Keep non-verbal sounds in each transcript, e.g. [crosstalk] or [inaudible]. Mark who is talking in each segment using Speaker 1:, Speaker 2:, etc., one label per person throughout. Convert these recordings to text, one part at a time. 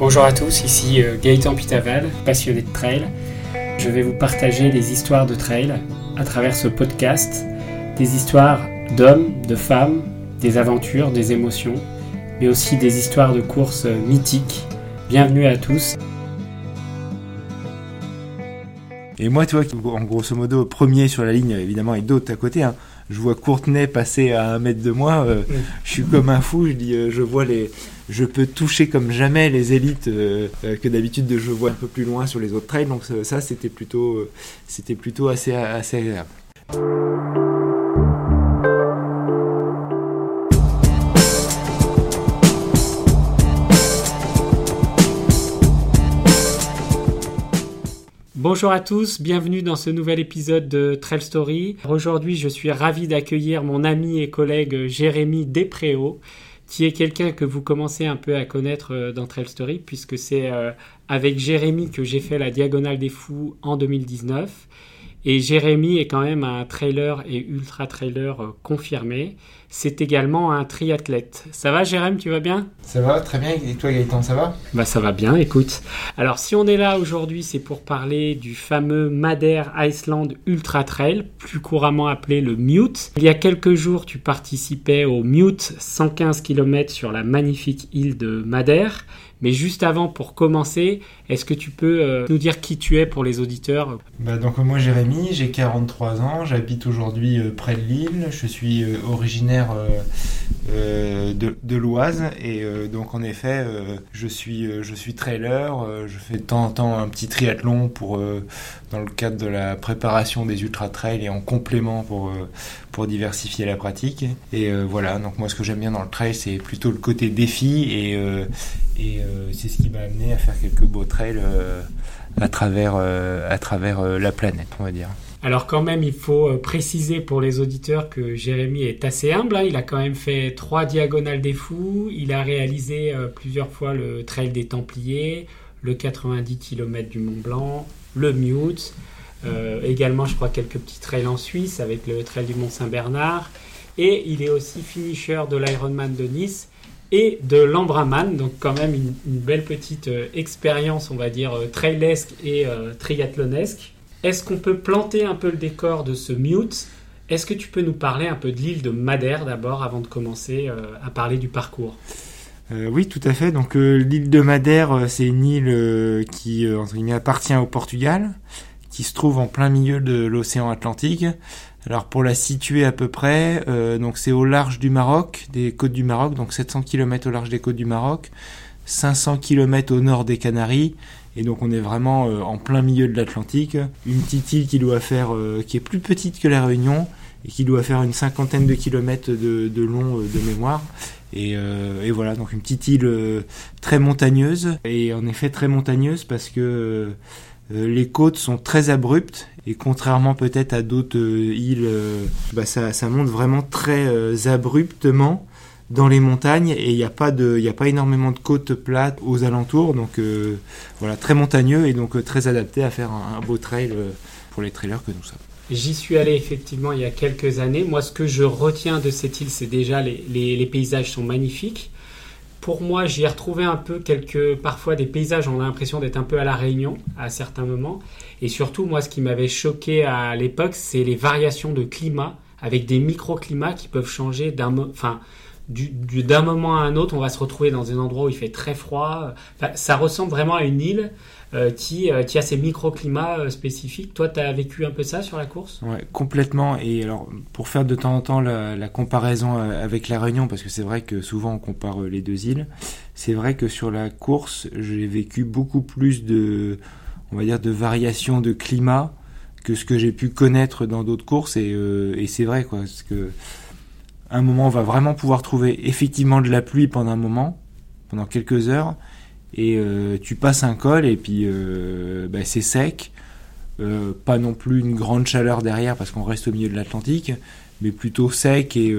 Speaker 1: Bonjour à tous, ici euh, Gaëtan Pitaval, passionné de trail. Je vais vous partager des histoires de trail à travers ce podcast, des histoires d'hommes, de femmes, des aventures, des émotions, mais aussi des histoires de courses mythiques. Bienvenue à tous.
Speaker 2: Et moi, tu vois, en grosso modo, premier sur la ligne, évidemment, et d'autres à côté, hein, je vois Courtenay passer à un mètre de moi, euh, je suis comme un fou, je dis, euh, je vois les, je peux toucher comme jamais les élites euh, que d'habitude je vois un peu plus loin sur les autres trails, donc ça, c'était plutôt, c'était plutôt assez, assez agréable.
Speaker 1: Bonjour à tous, bienvenue dans ce nouvel épisode de Trail Story. Aujourd'hui, je suis ravi d'accueillir mon ami et collègue Jérémy Despréaux, qui est quelqu'un que vous commencez un peu à connaître euh, dans Trail Story, puisque c'est euh, avec Jérémy que j'ai fait la Diagonale des Fous en 2019. Et Jérémy est quand même un trailer et ultra trailer euh, confirmé. C'est également un triathlète. Ça va Jérémy, tu vas bien?
Speaker 2: Ça va, très bien. Et toi Gaëtan, ça va?
Speaker 1: Bah ça va bien, écoute. Alors si on est là aujourd'hui, c'est pour parler du fameux Madère Iceland Ultra Trail, plus couramment appelé le Mute. Il y a quelques jours, tu participais au Mute 115 km sur la magnifique île de Madère. Mais juste avant, pour commencer, est-ce que tu peux euh, nous dire qui tu es pour les auditeurs?
Speaker 2: Bah Donc moi Jérémy, j'ai 43 ans, j'habite aujourd'hui euh, près de Lille, je suis euh, originaire de, de l'Oise. Et donc en effet je suis je suis trailer, je fais de temps en temps un petit triathlon pour dans le cadre de la préparation des ultra trails et en complément pour pour diversifier la pratique. Et voilà. Donc moi ce que j'aime bien dans le trail c'est plutôt le côté défi et et c'est ce qui m'a amené à faire quelques beaux trails euh, à travers, euh, à travers euh, la planète, on va dire.
Speaker 1: Alors quand même, il faut préciser pour les auditeurs que Jérémy est assez humble. Hein. Il a quand même fait trois diagonales des fous. Il a réalisé plusieurs fois le trail des Templiers, le 90 km du Mont Blanc, le Mute. également, je crois, quelques petits trails en Suisse avec le trail du Mont Saint-Bernard. Et il est aussi finisher de l'Ironman de Nice et de l'Ambraman, donc quand même une, belle petite euh, expérience, on va dire, euh, trailesque et euh, triathlonesque. Est-ce qu'on peut planter un peu le décor de ce mute? Est-ce que tu peux nous parler un peu de l'île de Madère d'abord avant de commencer à parler du parcours?
Speaker 2: Oui, tout à fait. Donc l'île de Madère, c'est une île qui entre appartient au Portugal, qui se trouve en plein milieu de l'océan Atlantique. Alors pour la situer à peu près, euh, donc c'est au large du Maroc, des côtes du Maroc, donc 700 km au large des côtes du Maroc, 500 km au nord des Canaries, et donc on est vraiment euh, en plein milieu de l'Atlantique. Une petite île qui doit faire, euh, qui est plus petite que la Réunion et qui doit faire une cinquantaine de kilomètres de, long de mémoire. Et, et, voilà, donc une petite île très montagneuse, et en effet très montagneuse parce que euh, les côtes sont très abruptes et contrairement peut-être à d'autres euh, îles, euh, bah, ça, monte vraiment très abruptement dans les montagnes et il n'y a pas de il a pas énormément de côtes plates aux alentours donc voilà très montagneux et donc très adapté à faire un, beau trail pour les trailers que nous sommes.
Speaker 1: J'y suis allé effectivement il y a quelques années. Moi, ce que je retiens de cette île, c'est déjà les, les, paysages sont magnifiques pour moi, j'y ai retrouvé un peu quelques, parfois des paysages, on a l'impression d'être un peu à la Réunion à certains moments. Et surtout, moi, ce qui m'avait choqué à l'époque, c'est les variations de climat avec des microclimats qui peuvent changer d'un, enfin, d'un moment à un autre. On va se retrouver dans un endroit où il fait très froid. ça ressemble vraiment à une île euh, qui, euh, qui a ses microclimats euh, spécifiques. Toi, tu as vécu un peu ça sur la course?
Speaker 2: Ouais, complètement. Et alors, pour faire de temps en temps la, comparaison avec la Réunion, parce que c'est vrai que souvent on compare les deux îles, c'est vrai que sur la course, j'ai vécu beaucoup plus de, on va dire, de variations de climat que ce que j'ai pu connaître dans d'autres courses. Et, et c'est vrai, quoi, parce que un moment, on va vraiment pouvoir trouver effectivement de la pluie pendant un moment, pendant quelques heures et euh, tu passes un col et puis euh, bah, c'est sec, euh, pas non plus une grande chaleur derrière parce qu'on reste au milieu de l'Atlantique, mais plutôt sec et,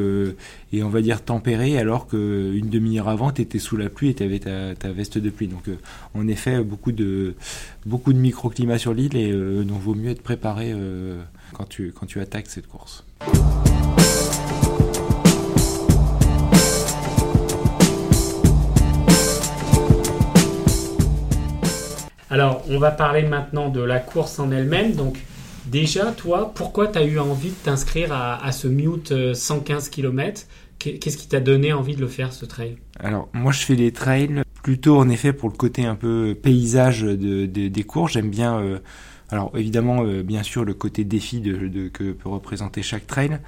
Speaker 2: et on va dire tempéré alors qu'une demi-heure avant tu étais sous la pluie et tu avais ta, veste de pluie. Donc en effet beaucoup de, beaucoup de microclimats sur l'île et donc vaut mieux être préparé quand, tu, quand tu attaques cette course.
Speaker 1: Alors, on va parler maintenant de la course en elle-même. Donc, déjà, toi, pourquoi tu as eu envie de t'inscrire à, ce Mute 115 km Qu'est-ce qui t'a donné envie de le faire, ce trail?
Speaker 2: Alors, moi, je fais les trails plutôt, en effet, pour le côté un peu paysage de, des courses. J'aime bien... Euh, alors évidemment, euh, bien sûr, le côté défi que peut représenter chaque trail,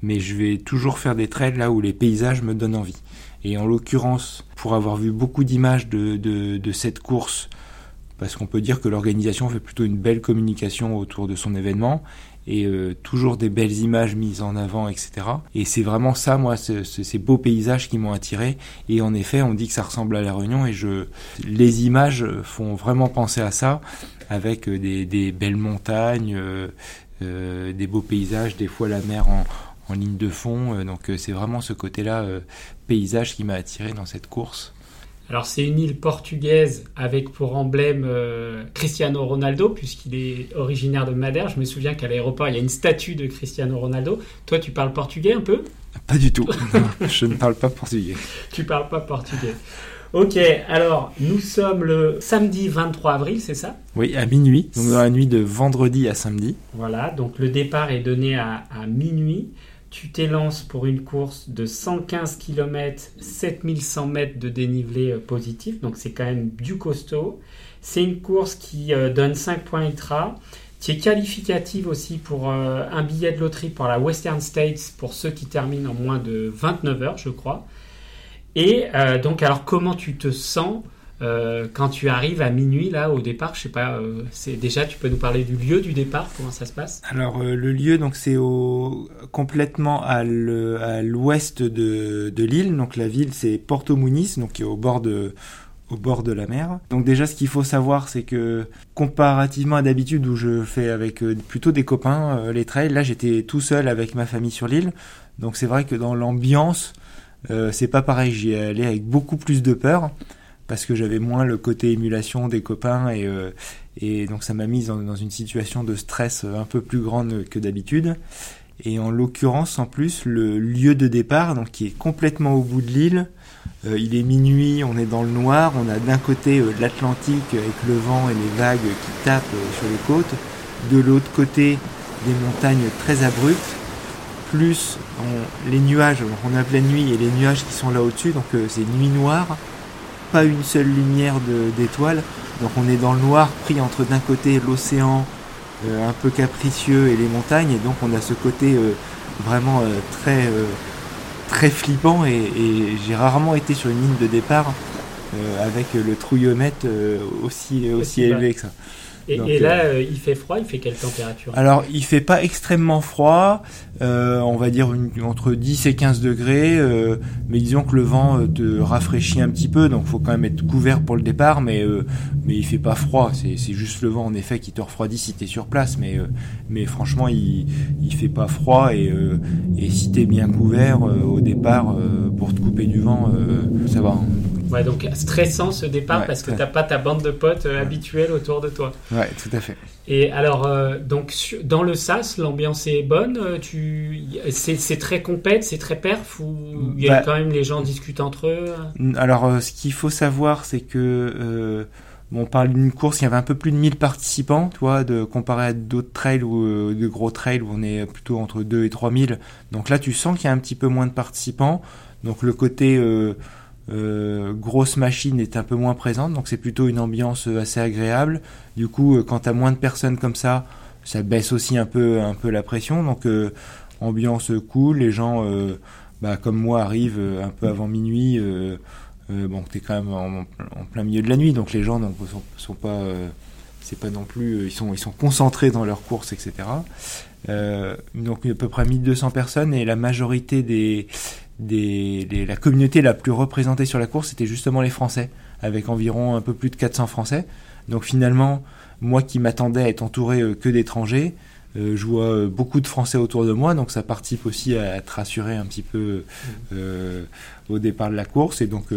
Speaker 2: mais je vais toujours faire des trails là où les paysages me donnent envie. Et en l'occurrence, pour avoir vu beaucoup d'images de, de, cette course, parce qu'on peut dire que l'organisation fait plutôt une belle communication autour de son événement, et euh, toujours des belles images mises en avant, etc. Et c'est vraiment ça, moi, ces beaux paysages qui m'ont attiré. Et en effet, on dit que ça ressemble à la Réunion, et je, les images font vraiment penser à ça, avec euh, des, belles montagnes, euh, des beaux paysages, des fois la mer en, en ligne de fond. Donc c'est vraiment ce côté-là, paysage, qui m'a attiré dans cette course.
Speaker 1: Alors c'est une île portugaise avec pour emblème Cristiano Ronaldo puisqu'il est originaire de Madère. Je me souviens qu'à l'aéroport il y a une statue de Cristiano Ronaldo. Toi tu parles portugais un peu?
Speaker 2: Pas du tout. [laughs] je ne parle pas portugais.
Speaker 1: tu parles pas portugais. Ok, alors nous sommes le samedi 23 avril, c'est ça?
Speaker 2: Oui, à minuit, donc dans la nuit de vendredi à samedi.
Speaker 1: Voilà, donc le départ est donné à, à minuit tu t'élances pour une course de 115 km, 7100 mètres de dénivelé euh, positif, donc c'est quand même du costaud. C'est une course qui euh, donne 5 points ITRA, qui est qualificative aussi pour euh, un billet de loterie pour la Western States pour ceux qui terminent en moins de 29 heures, je crois. Et donc, alors comment tu te sens euh, quand tu arrives à minuit là au départ, je sais pas, euh, déjà tu peux nous parler du lieu du départ, comment ça se passe?
Speaker 2: Alors euh, le lieu donc c'est complètement à l'ouest de, de l'île, donc la ville c'est Porto Muniz, donc qui est au bord de au bord de la mer. Donc déjà ce qu'il faut savoir c'est que comparativement à d'habitude où je fais avec plutôt des copains les trails, là j'étais tout seul avec ma famille sur l'île. Donc c'est vrai que dans l'ambiance c'est pas pareil, j'y allais avec beaucoup plus de peur parce que j'avais moins le côté émulation des copains et, euh, donc ça m'a mise dans, une situation de stress un peu plus grande que d'habitude. Et en l'occurrence, en plus, le lieu de départ, donc qui est complètement au bout de l'île, euh, il est minuit, on est dans le noir, on a d'un côté euh, l'Atlantique avec le vent et les vagues qui tapent sur les côtes, de l'autre côté des montagnes très abruptes, plus les nuages, on a pleine nuit et les nuages qui sont là au-dessus, donc c'est nuit noire, pas une seule lumière d'étoiles. Donc on est dans le noir, pris entre d'un côté l'océan euh, un peu capricieux et les montagnes, et donc on a ce côté euh, vraiment euh, très très flippant. Et, j'ai rarement été sur une ligne de départ avec le trouillomètre aussi aussi élevé que ça.
Speaker 1: Et, là, euh, euh, il fait froid, il fait quelle température?
Speaker 2: Alors, il fait pas extrêmement froid, euh, on va dire entre 10 et 15 degrés, mais disons que le vent te rafraîchit un petit peu, donc faut quand même être couvert pour le départ, mais mais il fait pas froid, c'est juste le vent en effet qui te refroidit si tu es sur place, mais mais franchement, il il fait pas froid et et si es bien couvert au départ pour te couper du vent, ça va. Hein.
Speaker 1: Ouais, donc stressant ce départ parce que t'as pas ta bande de potes euh, habituelle autour de toi.
Speaker 2: Ouais, tout à fait.
Speaker 1: Et alors, euh, donc dans le SAS, l'ambiance est bonne. Euh, tu, c'est très compète, c'est très perf ou il y a bah, quand même les gens discutent entre eux.
Speaker 2: Alors, ce qu'il faut savoir, c'est que Bon, on parle d'une course, il y avait un peu plus de 1000 participants, toi, de comparé à d'autres trails ou de gros trails où on est plutôt entre 2 et 3000. Donc là, tu sens qu'il y a un petit peu moins de participants. Donc le côté euh, grosse machine est un peu moins présente, donc c'est plutôt une ambiance assez agréable. Du coup, euh, quand t'as moins de personnes comme ça, ça baisse aussi un peu, un peu la pression. Donc euh, ambiance cool, les gens, bah, comme moi, arrivent un peu avant minuit. bon, t'es quand même en, plein milieu de la nuit, donc les gens donc, sont, sont pas, c'est pas non plus, ils sont, ils sont concentrés dans leurs courses, etc. donc à peu près 1200 personnes et la majorité des la communauté la plus représentée sur la course, c'était justement les Français, avec environ un peu plus de 400 Français. Donc finalement, moi qui m'attendais à être entouré euh, que d'étrangers, euh, je vois euh, beaucoup de Français autour de moi, donc ça participe aussi à, te rassurer un petit peu au départ de la course. Et donc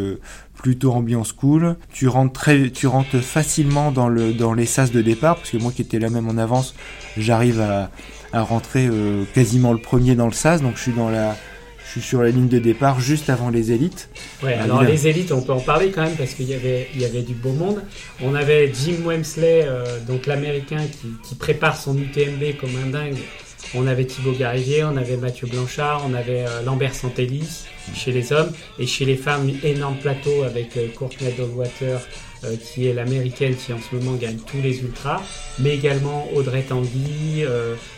Speaker 2: plutôt ambiance cool. Tu rentres très, tu rentres facilement dans le dans les sas de départ, parce que moi qui étais là même en avance, j'arrive à, à rentrer quasiment le premier dans le sas, donc je suis dans la je suis sur la ligne de départ juste avant les élites.
Speaker 1: Ouais, alors les élites, on peut en parler quand même parce qu'il y avait, il y avait du beau monde. On avait Jim Wemsley, euh, donc l'américain qui, prépare son UTMB comme un dingue. On avait Thibaut Garivier, on avait Mathieu Blanchard, on avait euh, Lambert Santelli chez les hommes et chez les femmes, énorme plateau avec euh, Courtney Dollwater qui est l'américaine qui en ce moment gagne tous les ultras, mais également Audrey Tanguy,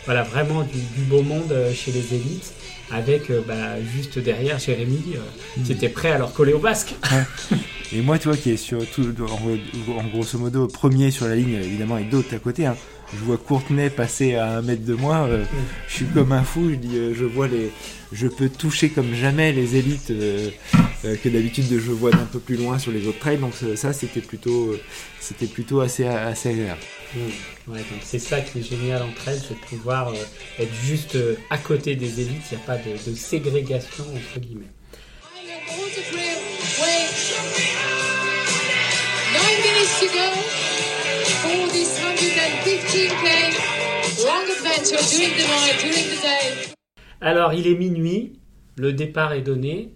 Speaker 1: voilà vraiment du, du beau monde chez les élites avec euh, bah, juste derrière Jérémy euh, qui mm. était prêt à leur coller au basque.
Speaker 2: Et moi, tu vois, qui est sur tout, en, grosso modo premier sur la ligne, évidemment, avec d'autres à côté. Hein. Je vois Courtenay passer à un mètre de moi. Euh, mm. je suis comme un fou. Je dis, je vois les, je peux toucher comme jamais les élites que d'habitude je vois d'un peu plus loin sur les autres trails. Donc ça, c'était plutôt, c'était plutôt assez, assez agréable.
Speaker 1: Mmh. Ouais, c'est ça qui est génial entre elles, c'est de pouvoir euh, être juste euh, à côté des élites, il n'y a pas de, de, ségrégation entre guillemets. Alors il est minuit, le départ est donné.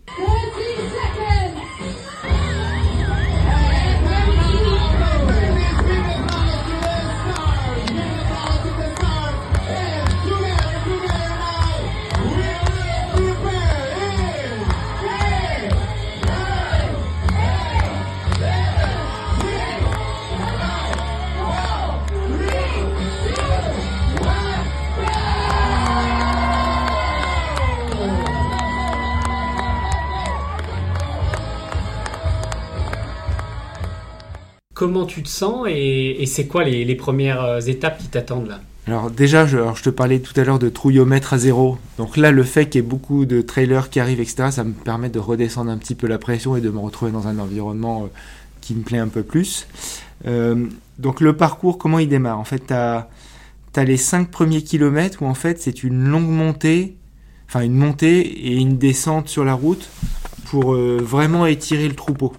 Speaker 1: Comment tu te sens et, c'est quoi les, premières euh, étapes qui t'attendent là?
Speaker 2: Alors déjà, je, je, te parlais tout à l'heure de trouillomètre à zéro. Donc là, le fait qu'il y ait beaucoup de trailers qui arrivent, etc., ça me permet de redescendre un petit peu la pression et de me retrouver dans un environnement euh, qui me plaît un peu plus. Euh, donc le parcours, comment il démarre? En fait, tu as, les 5 premiers kilomètres où en fait c'est une longue montée, enfin une montée et une descente sur la route pour vraiment étirer le troupeau.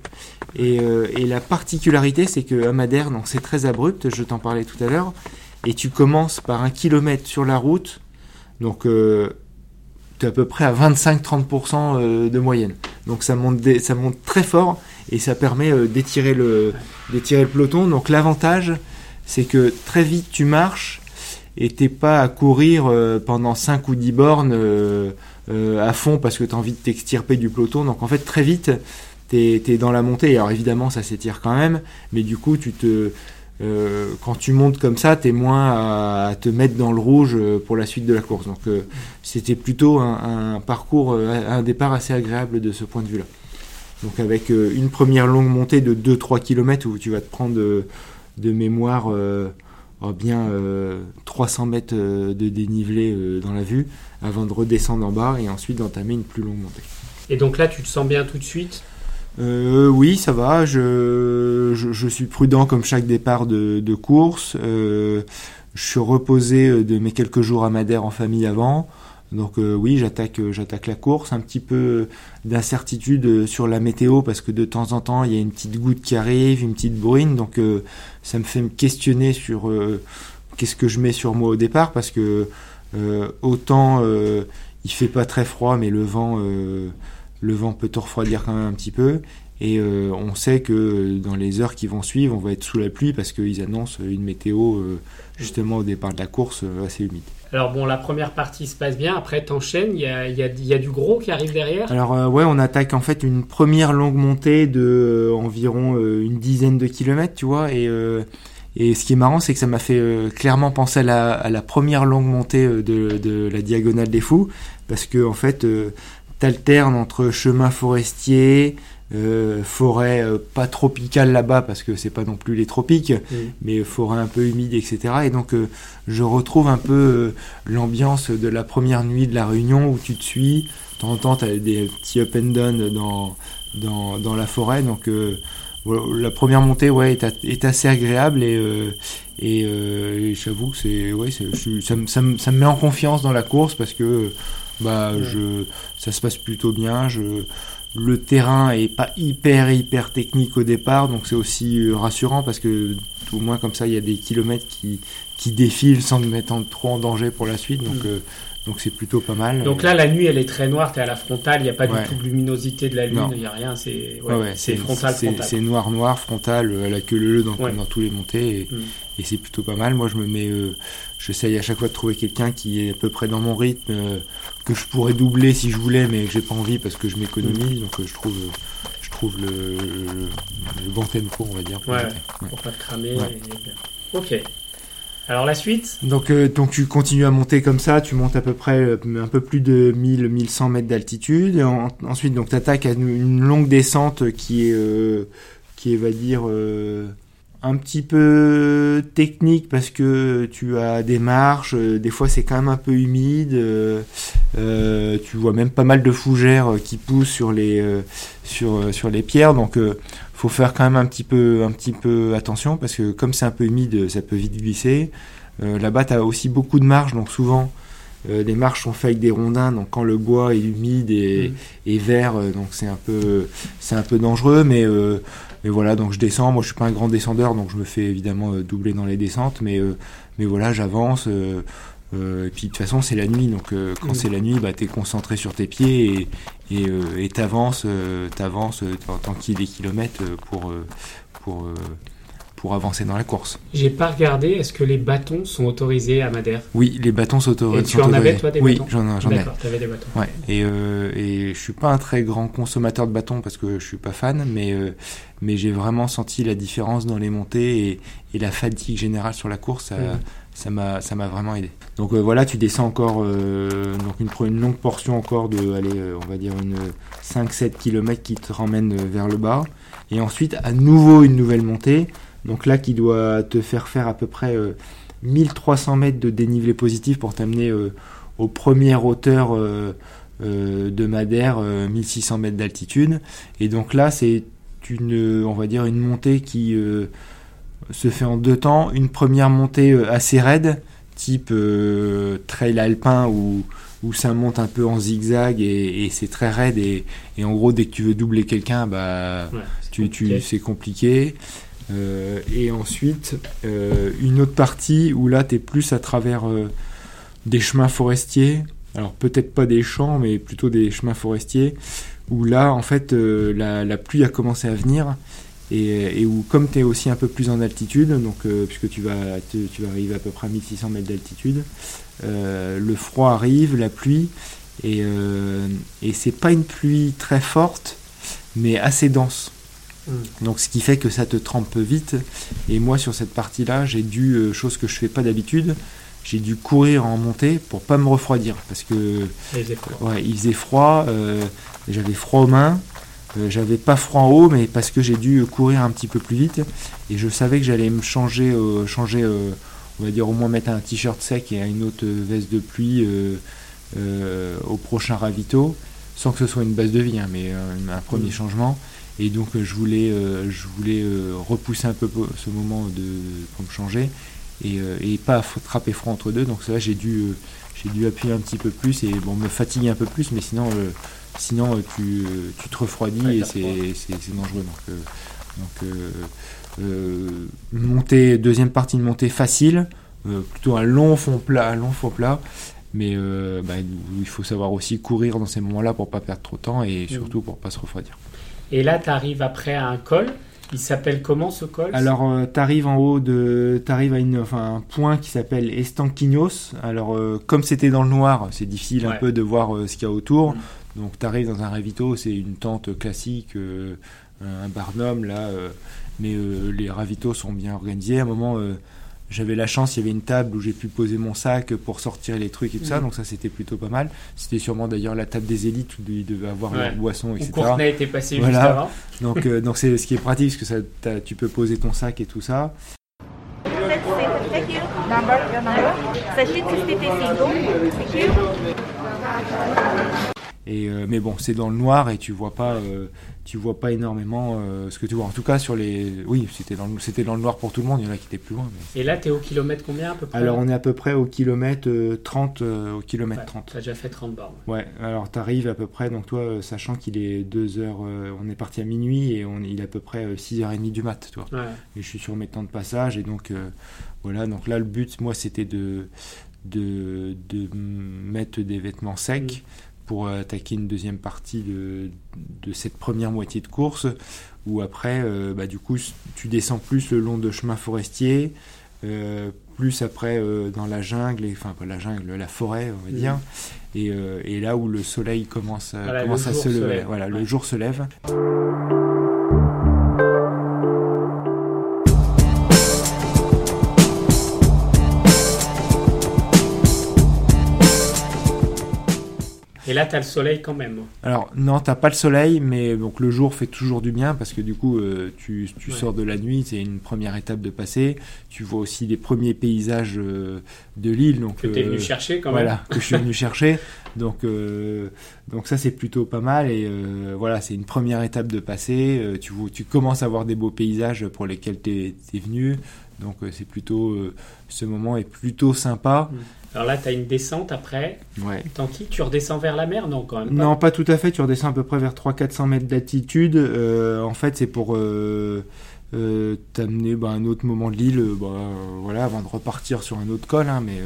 Speaker 2: Euh, et, la particularité, c'est que Madère, donc c'est très abrupt, je t'en parlais tout à l'heure, et tu commences par un kilomètre sur la route, donc euh, tu es à peu près à 25-30% euh, de moyenne. Donc ça monte, ça monte très fort et ça permet d'étirer le, le peloton. Donc l'avantage, c'est que très vite tu marches et t'es pas à courir pendant 5 ou 10 bornes à fond parce que tu as envie de t'extirper du peloton. Donc en fait très vite t'es es dans la montée. Alors évidemment, ça s'étire quand même, mais du coup, tu te, euh, quand tu montes comme ça, tu es moins à, te mettre dans le rouge euh, pour la suite de la course. Donc euh, c'était plutôt un, parcours, un départ assez agréable de ce point de vue-là. Donc avec une première longue montée de 2-3 km où tu vas te prendre de, mémoire oh, bien 300 mètres de dénivelé dans la vue avant de redescendre en bas et ensuite d'entamer une plus longue montée.
Speaker 1: Et donc là, tu te sens bien tout de suite?
Speaker 2: Euh, oui, ça va. Je, je, suis prudent comme chaque départ de, de course. Euh, je suis reposé euh, de mes quelques jours à Madère en famille avant. Donc euh, oui, j'attaque, euh, j'attaque la course. Un petit peu d'incertitude sur la météo parce que de temps en temps il y a une petite goutte qui arrive, une petite bruine. Donc ça me fait me questionner sur qu'est-ce que je mets sur moi au départ parce que autant il fait pas très froid, mais le vent le vent peut te refroidir quand même un petit peu. Et euh, on sait que dans les heures qui vont suivre, on va être sous la pluie parce qu'ils annoncent une météo euh, justement au départ de la course euh, assez humide.
Speaker 1: Alors bon, la première partie se passe bien, après t'enchaînes, il y a, y, y a, du gros qui arrive derrière.
Speaker 2: Alors ouais, on attaque en fait une première longue montée de environ une dizaine de kilomètres, tu vois, et, et ce qui est marrant, c'est que ça m'a fait clairement penser à la, à la, première longue montée de, de, la Diagonale des Fous, parce que en fait t'alternes entre chemin forestier, euh, forêt euh, pas tropicale là-bas parce que c'est pas non plus les tropiques, mais forêt un peu humide, etc. Et donc euh, je retrouve un peu l'ambiance de la première nuit de la Réunion où tu te suis, de temps en temps tu as des petits up and down dans, dans, dans la forêt, donc la première montée ouais est, assez agréable et et, j'avoue que c'est ouais ça, ça, ça, me met en confiance dans la course parce que bah, je, ça se passe plutôt bien. Je, le terrain est pas hyper hyper technique au départ, donc c'est aussi euh, rassurant parce que tout au moins comme ça il y a des kilomètres qui, qui défilent sans me mettre trop en danger pour la suite. Donc, mm. euh, Donc c'est plutôt pas mal.
Speaker 1: Donc là, la nuit, elle est très noire, tu es à la frontale, il n'y a pas
Speaker 2: Ouais.
Speaker 1: du tout de luminosité de la lune, il n'y a rien, c'est ouais, c'est frontal,
Speaker 2: noir, noir, frontal, euh, à la queue leu dans, dans tous les montées. Et,
Speaker 1: Mm.
Speaker 2: et c'est plutôt pas mal. Moi, je me mets. euh, J'essaye à chaque fois de trouver quelqu'un qui est à peu près dans mon rythme, euh, que je pourrais doubler si je voulais, mais que j'ai pas envie parce que je m'économise. Donc euh, je trouve, euh, je trouve le, le, le bon tempo, on va dire. pour.
Speaker 1: Pour pas cramer. Et. Ok. Alors la suite?
Speaker 2: Donc, euh, donc tu continues à monter comme ça, tu montes à peu près euh, un peu plus de 1000-1100 mètres d'altitude. Ensuite, donc tu attaques à une, longue descente qui est, euh, qui est, va dire, un petit peu technique parce que tu as des marches, euh, des fois c'est quand même un peu humide, euh, euh, tu vois même pas mal de fougères qui poussent sur les, sur, les pierres. Donc faut faire quand même un petit peu, un petit peu attention parce que comme c'est un peu humide, ça peut vite glisser. Là-bas, tu as aussi beaucoup de marches, donc souvent euh, les marches sont faites avec des rondins, donc quand le bois est humide et,
Speaker 1: Mm.
Speaker 2: et vert, euh, donc c'est un peu, c'est un peu dangereux, mais, euh, mais voilà, donc je descends. Moi, je suis pas un grand descendeur, donc je me fais évidemment euh, doubler dans les descentes, mais, euh, mais voilà, j'avance. euh, euh, et puis de toute façon, c'est la nuit, donc euh, quand
Speaker 1: Mm.
Speaker 2: c'est la nuit, bah, tu es concentré sur tes pieds et et euh, et t'avances, euh, t'avances euh, tant, qu'il y ait des kilomètres pour euh, pour euh, pour avancer dans la course.
Speaker 1: J'ai pas regardé, est-ce que les bâtons sont autorisés à Madère?
Speaker 2: Oui, les bâtons s'auto-
Speaker 1: Et tu
Speaker 2: sont
Speaker 1: en avais,
Speaker 2: autorisés.
Speaker 1: toi, des
Speaker 2: Oui,
Speaker 1: bâtons?
Speaker 2: j'en ai. J'en ai.
Speaker 1: D'accord, tu avais des bâtons.
Speaker 2: Ouais. Et, euh, et je suis pas un très grand consommateur de bâtons parce que je suis pas fan, mais euh, mais j'ai vraiment senti la différence dans les montées et, et la fatigue générale sur la course. Ça,
Speaker 1: Mhm.
Speaker 2: ça m'a ça m'a vraiment aidé. Donc euh, voilà, tu descends encore euh, donc une, longue portion encore de allez, on va dire une 5-7 km qui te ramène vers le bas et ensuite à nouveau une nouvelle montée. Donc là qui doit te faire faire à peu près euh, 1300 mètres de dénivelé positif pour t'amener euh, aux premières hauteurs euh, euh, de Madère, euh, 1600 mètres d'altitude. Et donc là, c'est une, on va dire, une montée qui euh, se fait en deux temps. Une première montée euh, assez raide, type euh, trail alpin où, où ça monte un peu en zigzag et, et c'est très raide. Et, et en gros, dès que tu veux doubler quelqu'un, bah,
Speaker 1: Ouais,
Speaker 2: tu, c'est compliqué. Euh, et ensuite, euh, une autre partie où là, tu es plus à travers euh, des chemins forestiers. Alors, peut-être pas des champs, mais plutôt des chemins forestiers. Où là, en fait, la, pluie a commencé à venir. Et, où, comme tu es aussi un peu plus en altitude, donc, puisque tu vas, vas arriver à peu près à 1600 mètres d'altitude, le froid arrive, la pluie. Et, et c'est pas une pluie très forte, mais assez dense.
Speaker 1: Mm.
Speaker 2: Donc ce qui fait que ça te trempe vite. Et moi sur cette partie-là, j'ai dû, euh, chose que je fais pas d'habitude, j'ai dû courir en montée pour pas me refroidir parce que
Speaker 1: il faisait froid.
Speaker 2: ouais, il faisait froid, euh, j'avais froid aux mains, euh, j'avais pas froid en haut, mais parce que j'ai dû courir un petit peu plus vite et je savais que j'allais me changer, changer, on va dire au moins mettre un t-shirt sec et une autre veste de pluie au prochain ravito, sans que ce soit une base de vie, hein, mais un premier
Speaker 1: Mhm.
Speaker 2: changement. Et donc euh, je voulais, euh, je voulais euh, repousser un peu ce moment de, pour me changer et, et pas attraper froid entre deux. Donc ça, j'ai dû, j'ai dû appuyer un petit peu plus et bon, me fatiguer un peu plus, mais sinon, sinon tu, tu te refroidis
Speaker 1: Ouais,
Speaker 2: et c'est, dangereux. Donc, euh, montée, deuxième partie, une montée facile, euh, plutôt un long fond plat, un long fond plat. Mais euh, bah, il faut savoir aussi courir dans ces moments-là pour pas perdre trop de temps et surtout pour pas se refroidir.
Speaker 1: Et là, tu arrives après à un col. Il s'appelle comment ce col?
Speaker 2: Alors, euh, t'arrives en haut de, t'arrives à une, enfin, un point qui s'appelle Estanquinos. Alors, euh, comme c'était dans le noir, c'est difficile
Speaker 1: Ouais.
Speaker 2: un peu de voir euh, ce qu'il y a autour.
Speaker 1: Mm.
Speaker 2: Donc, t'arrives dans un ravito, c'est une tente classique, un barnum là, mais les ravitos sont bien organisés. À un moment, j'avais la chance, il y avait une table où j'ai pu poser mon sac pour sortir les trucs et tout ça,
Speaker 1: Mm.
Speaker 2: donc ça c'était plutôt pas mal. C'était sûrement d'ailleurs la table des élites où ils devaient avoir
Speaker 1: Ouais.
Speaker 2: leur boisson,
Speaker 1: Où
Speaker 2: etc.
Speaker 1: Courtenay était passé
Speaker 2: Voilà.
Speaker 1: juste avant.
Speaker 2: Donc, euh, donc c'est ce qui est pratique parce que ça, tu peux poser ton sac et tout ça.
Speaker 3: Number, your number?
Speaker 2: Et euh, mais bon, c'est dans le noir et tu vois pas, euh, tu vois pas énormément euh, ce que tu vois. En tout cas sur les, oui, c'était dans, le- c'était dans le noir pour tout le monde. Il y en a qui étaient plus loin. mais-
Speaker 1: Et là, tu es au kilomètre combien à peu près
Speaker 2: Alors on est à peu près au kilomètre euh, 30, euh, au kilomètre
Speaker 1: Ouais,
Speaker 2: 30.
Speaker 1: Tu as déjà fait 30 bornes.
Speaker 2: Ouais. Alors t'arrives à peu près, donc toi, sachant qu'il est 2 heures, on est parti à minuit et on, il est à peu près euh, 6h30 du mat, tu vois.
Speaker 1: Ouais.
Speaker 2: et je suis sur mes temps de passage et donc voilà donc là le but moi c'était de de, de mettre des vêtements secs pour attaquer une deuxième partie de, de cette première moitié de course où après euh, bah, du coup tu descends plus le long de chemins forestiers euh, plus après euh, dans la jungle, et, enfin pas la jungle, la forêt on va dire, et, et là où le soleil commence,
Speaker 1: Voilà,
Speaker 2: commence à se lever, voilà, le jour se lève.
Speaker 1: Et là, tu as le soleil quand même.
Speaker 2: Alors non, t'as pas le soleil, mais donc le jour fait toujours du bien parce que du coup euh, tu, tu
Speaker 1: Ouais.
Speaker 2: sors de la nuit, c'est une première étape de passer. Tu vois aussi les premiers paysages euh, de l'île, donc
Speaker 1: Que tu es
Speaker 2: euh,
Speaker 1: venu chercher quand même.
Speaker 2: voilà que je suis venu [laughs] chercher. Donc euh, donc ça c'est plutôt pas mal et euh, voilà c'est une première étape de passer. Euh, tu tu commences à voir des beaux paysages pour lesquels t'es es venu. Donc euh, c'est plutôt euh, ce moment est plutôt sympa.
Speaker 1: Alors là, tu as une descente après.
Speaker 2: Ouais.
Speaker 1: Tanti, tu redescends vers la mer? Non, quand même pas.
Speaker 2: Non, pas tout à fait. Tu redescends à peu près vers 300-400 mètres d'altitude. Euh, en fait, c'est pour euh, euh, t'amener bah, un autre moment de l'île, bah, voilà, avant de repartir sur un autre col. hein, mais,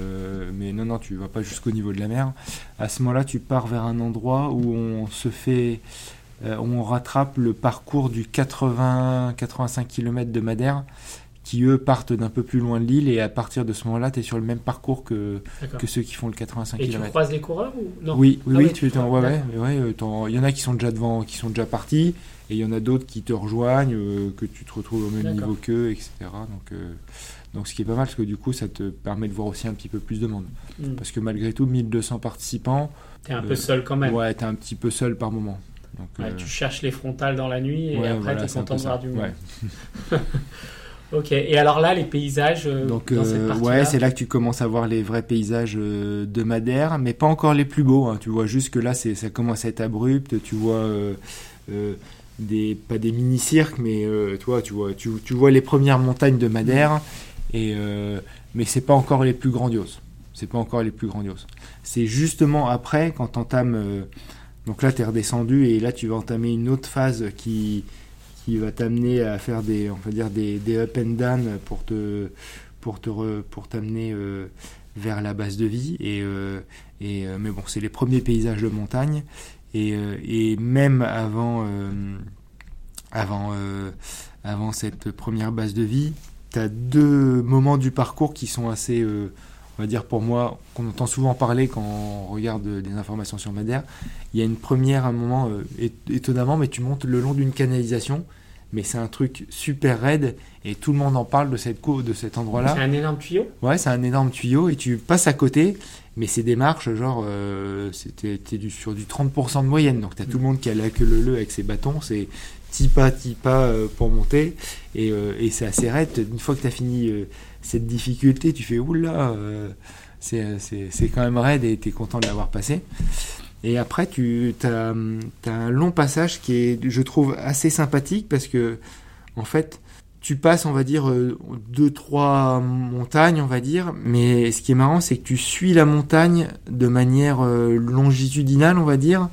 Speaker 2: mais non, non, tu vas pas jusqu'au niveau de la mer. À ce moment-là, tu pars vers un endroit où on se fait, où on rattrape le parcours du 80-85 km de Madère, qui eux partent d'un peu plus loin de l'île. Et à partir de ce moment-là, tu es sur le même parcours que, que ceux qui font le 85
Speaker 1: Et tu
Speaker 2: km.
Speaker 1: croises les coureurs ou non?
Speaker 2: Oui, oui,
Speaker 1: Ah
Speaker 2: oui, tu
Speaker 1: tu
Speaker 2: ouais, ouais, ouais, il y en a qui sont déjà devant, qui sont déjà partis, et il y en a d'autres qui te rejoignent, euh, que tu te retrouves au même niveau qu'eux, etc. Donc, euh, donc ce qui est pas mal, parce que du coup, ça te permet de voir aussi un petit peu plus de monde.
Speaker 1: Hmm.
Speaker 2: Parce que malgré tout, 1200 participants,
Speaker 1: T'es un
Speaker 2: Euh,
Speaker 1: peu seul quand même.
Speaker 2: ouais, t'es un petit peu seul par moment. Donc,
Speaker 1: tu cherches les frontales dans la nuit et après
Speaker 2: voilà,
Speaker 1: t'es content de voir du monde. [laughs] Ok. Et alors là, les paysages euh,
Speaker 2: Donc
Speaker 1: dans cette
Speaker 2: euh, ouais, c'est là que tu commences à voir les vrais paysages euh, de Madère, mais pas encore les plus beaux. hein. Tu vois juste que là, ça commence à être abrupt. Tu vois euh, des pas des mini cirques, mais tu vois, tu vois, tu, tu vois les premières montagnes de Madère, et euh, mais c'est pas encore les plus grandioses. C'est pas encore les plus grandioses. C'est justement après quand t'entames. donc là, tu es redescendu et là, tu vas entamer une autre phase qui qui va t'amener à faire des, on va dire des, up and down pour te, pour te, pour t'amener euh, vers la base de vie. Et, euh, et euh, mais bon, c'est les premiers paysages de montagne. Et, et même avant, avant, avant cette première base de vie, tu as deux moments du parcours qui sont assez, on va dire pour moi, qu'on entend souvent parler quand on regarde des informations sur Madère. Il y a une première, un moment euh, étonnamment, mais tu montes le long d'une canalisation, mais c'est un truc super raide et tout le monde en parle de cette cour, de cet endroit-là.
Speaker 1: C'est un énorme tuyau?
Speaker 2: Ouais, c'est un énorme tuyau et tu passes à côté, mais c'est des marches, genre, euh, c'était du, sur du 30% de moyenne. Donc t'as tout le monde qui a la queue le le avec ses bâtons, c'est petit pas, petit pas euh, pour monter et, euh, et c'est assez raide. Une fois que t'as fini cette difficulté, tu fais oula, euh, c'est quand même raide et t'es content de l'avoir passé. Et après, tu as, un long passage qui est, je trouve, assez sympathique parce que, en fait, tu passes, on va dire, euh, deux, trois montagnes, on va dire. Mais ce qui est marrant, c'est que tu suis la montagne de manière euh, longitudinale, on va dire.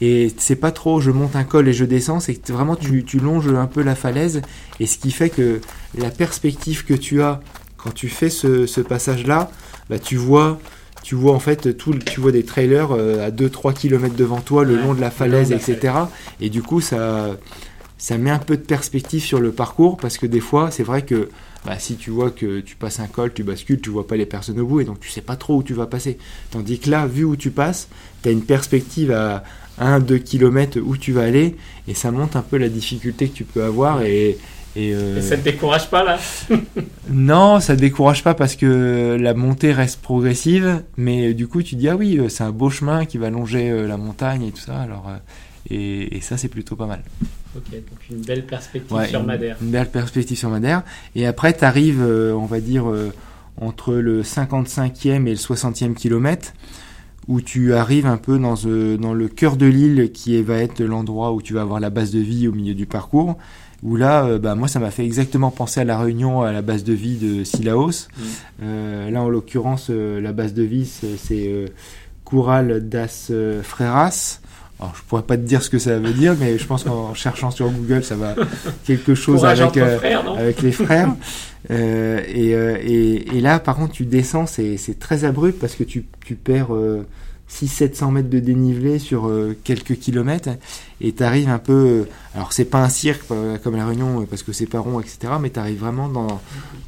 Speaker 2: Et c'est pas trop, je monte un col et je descends, c'est que vraiment tu, tu longes un peu la falaise. Et ce qui fait que la perspective que tu as quand tu fais ce, ce passage-là, bah, tu vois tu vois en fait tout, tu vois des trailers euh, à 2-3 km devant toi le
Speaker 1: Ouais,
Speaker 2: long de la falaise,
Speaker 1: long de la
Speaker 2: etc. Et du coup, ça, ça met un peu de perspective sur le parcours parce que des fois, c'est vrai que bah, si tu vois que tu passes un col, tu bascules, tu vois pas les personnes au bout et donc tu sais pas trop où tu vas passer. Tandis que là, vu où tu passes, tu as une perspective à 1-2 km où tu vas aller et ça monte un peu la difficulté que tu peux avoir et. Et, euh,
Speaker 1: Et ça te décourage pas là [laughs]
Speaker 2: non, ça décourage pas parce que la montée reste progressive, mais du coup tu dis ah oui, euh, c'est un beau chemin qui va longer euh, la montagne et tout ça, alors et, et ça c'est plutôt pas mal.
Speaker 1: Ok, donc une belle perspective
Speaker 2: Ouais,
Speaker 1: sur
Speaker 2: une-
Speaker 1: Madère.
Speaker 2: Une, belle perspective sur Madère. Et après tu arrives, on va dire, entre le 55e et le 60e kilomètre, où tu arrives un peu dans, dans le cœur de l'île qui va être l'endroit où tu vas avoir la base de vie au milieu du parcours. Où là, euh, bah, moi, ça m'a fait exactement penser à la réunion à la base de vie de Silaos.
Speaker 1: Mm.
Speaker 2: Euh, là, en l'occurrence, euh, la base de vie, c'est euh, Coural das Freiras. alors, je pourrais pas te dire ce que ça veut dire, mais je pense qu'en [laughs] cherchant sur Google, ça va quelque chose avec,
Speaker 1: frères,
Speaker 2: les frères. Et, et, et là, par contre, tu descends, c'est très abrupt parce que tu, tu perds 600-700 mètres de dénivelé sur euh, quelques kilomètres et tu arrives un peu. euh, alors, c'est pas un cirque comme la Réunion euh, parce que c'est pas rond, etc. Mais tu arrives vraiment dans,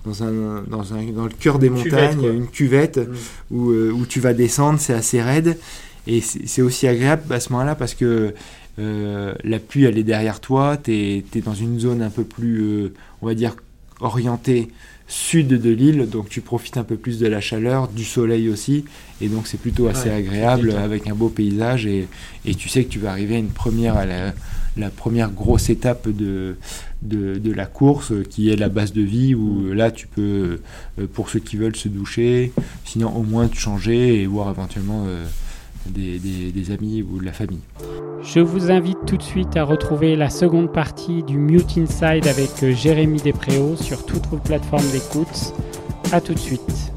Speaker 2: dans, un, dans, un, dans le cœur des
Speaker 1: Une
Speaker 2: montagnes, une cuvette
Speaker 1: Mm.
Speaker 2: où, où tu vas descendre, c'est assez raide. Et c'est aussi agréable à ce moment-là parce que euh, la pluie, elle est derrière toi, tu es, dans une zone un peu plus, euh, on va dire, orientée sud de l'île, donc tu profites un peu plus de la chaleur, du soleil aussi, et donc c'est plutôt assez
Speaker 1: Ouais,
Speaker 2: agréable avec un beau paysage, et, et tu sais que tu vas arriver à une première, à la, la première grosse étape de, de, de la course, qui est la base de vie, où euh, là tu peux, euh, pour ceux qui veulent se doucher, sinon au moins te changer et voir éventuellement euh, des, amis ou de la famille.
Speaker 1: Je vous invite tout de suite à retrouver la seconde partie du Mute Inside avec euh, Jérémy Despréaux sur toutes vos plateformes d'écoute. A tout de suite.